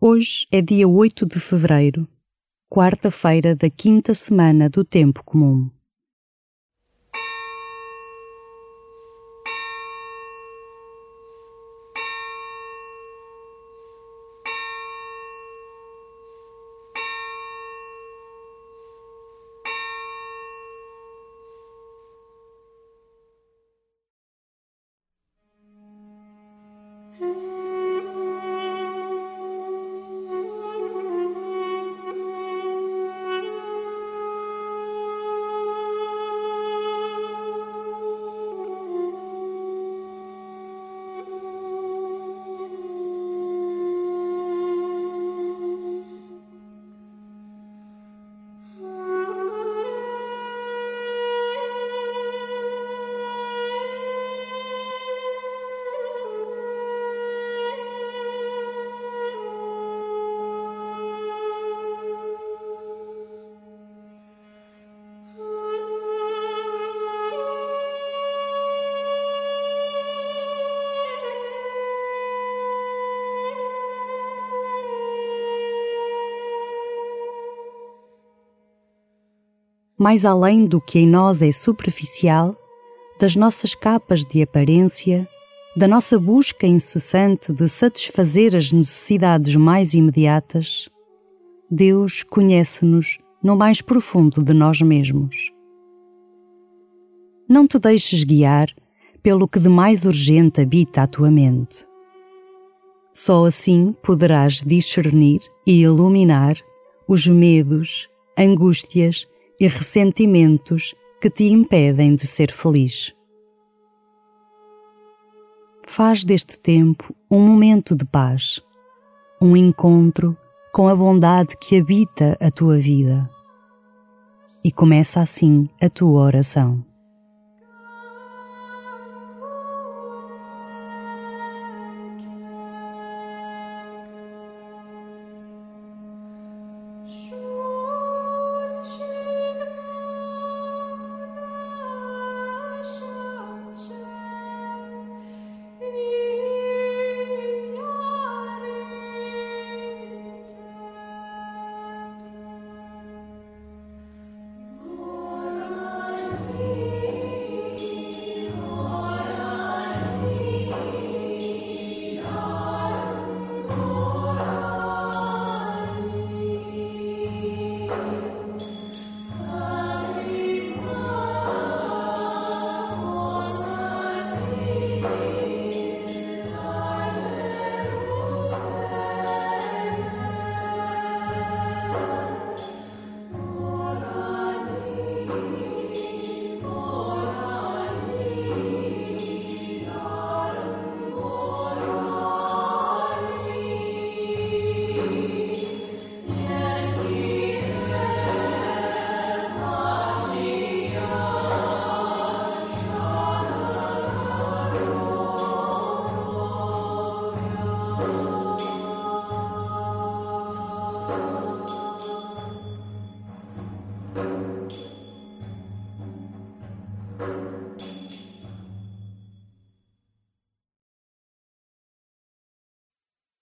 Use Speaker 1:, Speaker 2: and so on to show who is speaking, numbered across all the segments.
Speaker 1: Hoje é dia 8 de fevereiro, quarta-feira da quinta semana do Tempo Comum. Mais além do que em nós é superficial, das nossas capas de aparência, da nossa busca incessante de satisfazer as necessidades mais imediatas, Deus conhece-nos no mais profundo de nós mesmos. Não te deixes guiar pelo que de mais urgente habita a tua mente. Só assim poderás discernir e iluminar os medos, angústias e ressentimentos que te impedem de ser feliz. Faz deste tempo um momento de paz, um encontro com a bondade que habita a tua vida. E começa assim a tua oração.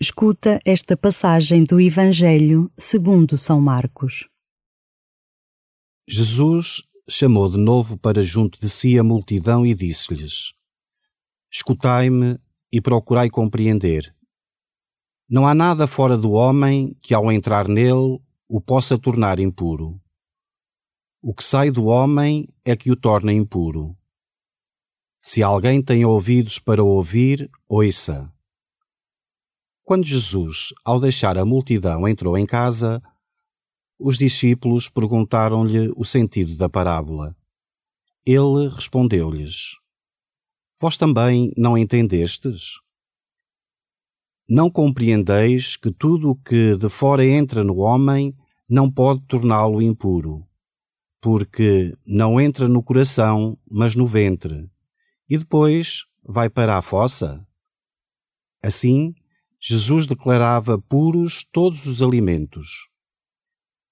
Speaker 1: Escuta esta passagem do Evangelho segundo São Marcos.
Speaker 2: Jesus chamou de novo para junto de si a multidão e disse-lhes: Escutai-me e procurai compreender. Não há nada fora do homem que, ao entrar nele, o possa tornar impuro. O que sai do homem é que o torna impuro. Se alguém tem ouvidos para ouvir, ouça. Quando Jesus, ao deixar a multidão, entrou em casa, os discípulos perguntaram-lhe o sentido da parábola. Ele respondeu-lhes: Vós também não entendestes? Não compreendeis que tudo o que de fora entra no homem não pode torná-lo impuro, porque não entra no coração, mas no ventre, e depois vai para a fossa? Assim, Jesus declarava puros todos os alimentos.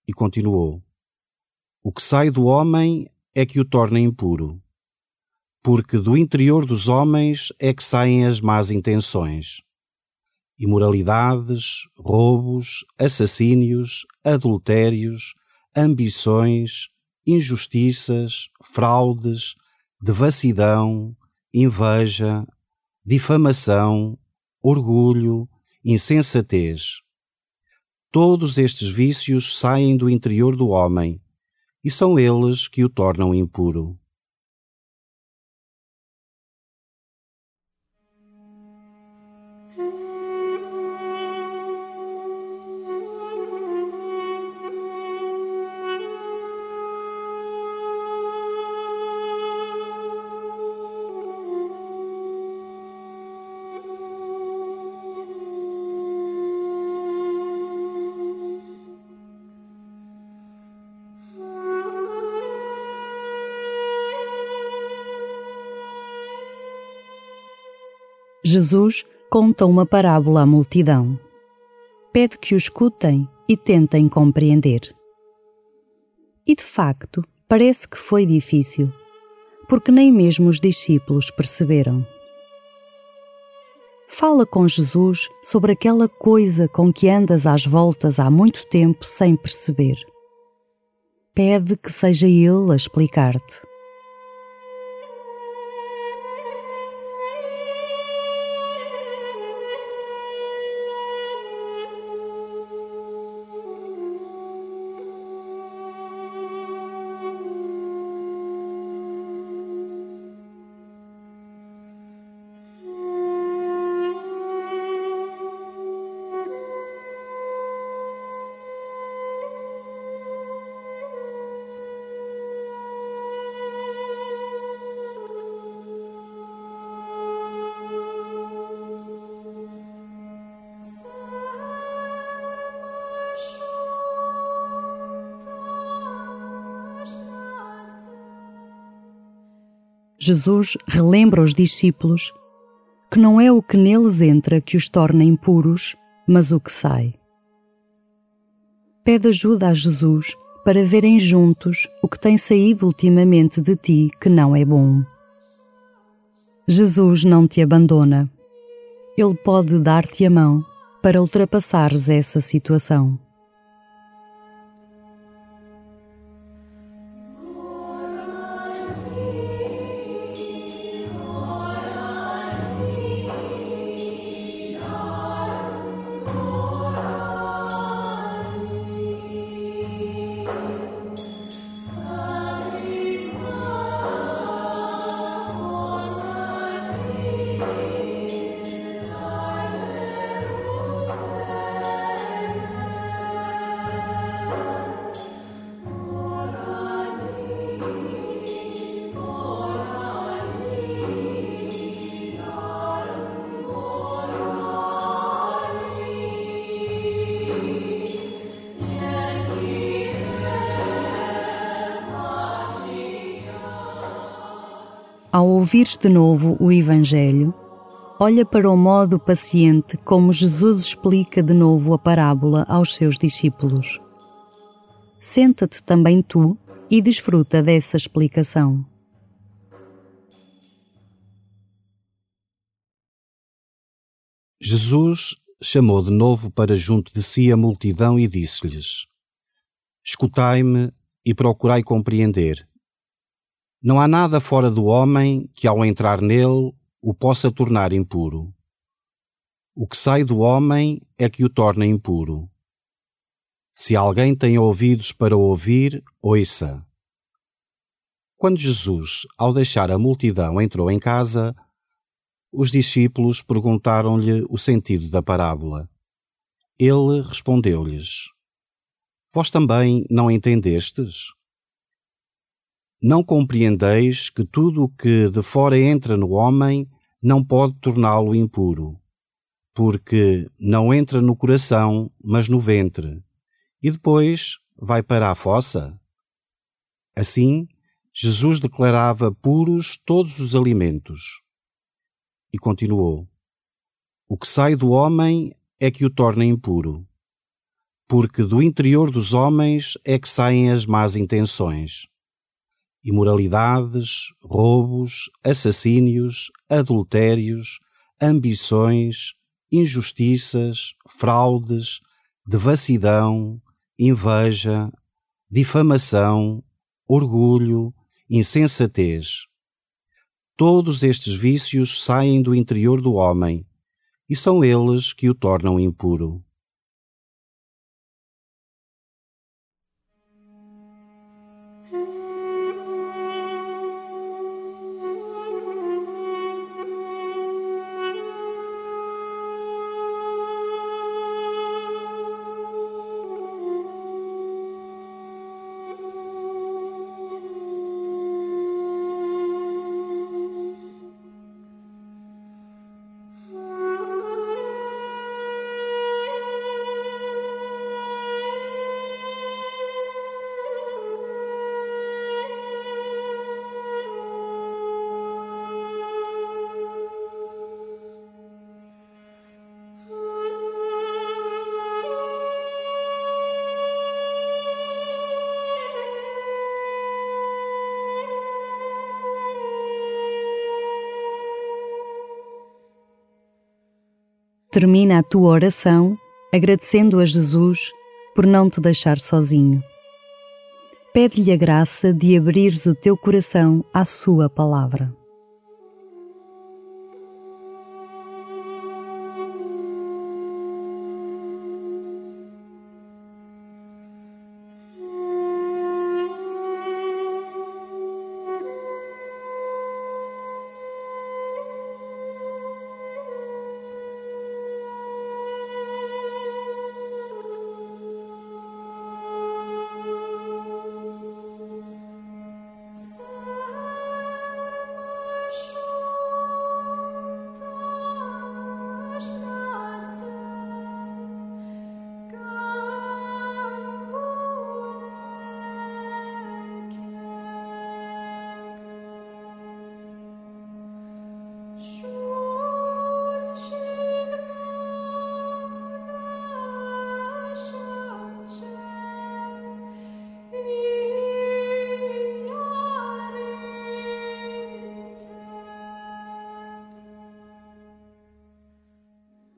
Speaker 2: E continuou: O que sai do homem é que o torna impuro, porque do interior dos homens é que saem as más intenções, imoralidades, roubos, assassínios, adultérios, ambições, injustiças, fraudes, devassidão, inveja, difamação, orgulho, insensatez. Todos estes vícios saem do interior do homem e são eles que o tornam impuro.
Speaker 1: Jesus conta uma parábola à multidão. Pede que o escutem e tentem compreender. E de facto, parece que foi difícil, porque nem mesmo os discípulos perceberam. Fala com Jesus sobre aquela coisa com que andas às voltas há muito tempo sem perceber. Pede que seja Ele a explicar-te. Jesus relembra aos discípulos que não é o que neles entra que os torna impuros, mas o que sai. Pede ajuda a Jesus para verem juntos o que tem saído ultimamente de ti que não é bom. Jesus não te abandona. Ele pode dar-te a mão para ultrapassares essa situação. Ao ouvires de novo o Evangelho, olha para o modo paciente como Jesus explica de novo a parábola aos seus discípulos. Senta-te também tu e desfruta dessa explicação.
Speaker 2: Jesus chamou de novo para junto de si a multidão e disse-lhes: Escutai-me e procurai compreender. Não há nada fora do homem que, ao entrar nele, o possa tornar impuro. O que sai do homem é que o torna impuro. Se alguém tem ouvidos para ouvir, ouça. Quando Jesus, ao deixar a multidão, entrou em casa, os discípulos perguntaram-lhe o sentido da parábola. Ele respondeu-lhes: Vós também não entendestes? Não compreendeis que tudo o que de fora entra no homem não pode torná-lo impuro, porque não entra no coração, mas no ventre, e depois vai para a fossa? Assim, Jesus declarava puros todos os alimentos. E continuou: O que sai do homem é que o torna impuro, porque do interior dos homens é que saem as más intenções imoralidades, roubos, assassínios, adultérios, ambições, injustiças, fraudes, devassidão, inveja, difamação, orgulho, insensatez. Todos estes vícios saem do interior do homem e são eles que o tornam impuro.
Speaker 1: Termina a tua oração agradecendo a Jesus por não te deixar sozinho. Pede-lhe a graça de abrires o teu coração à Sua palavra.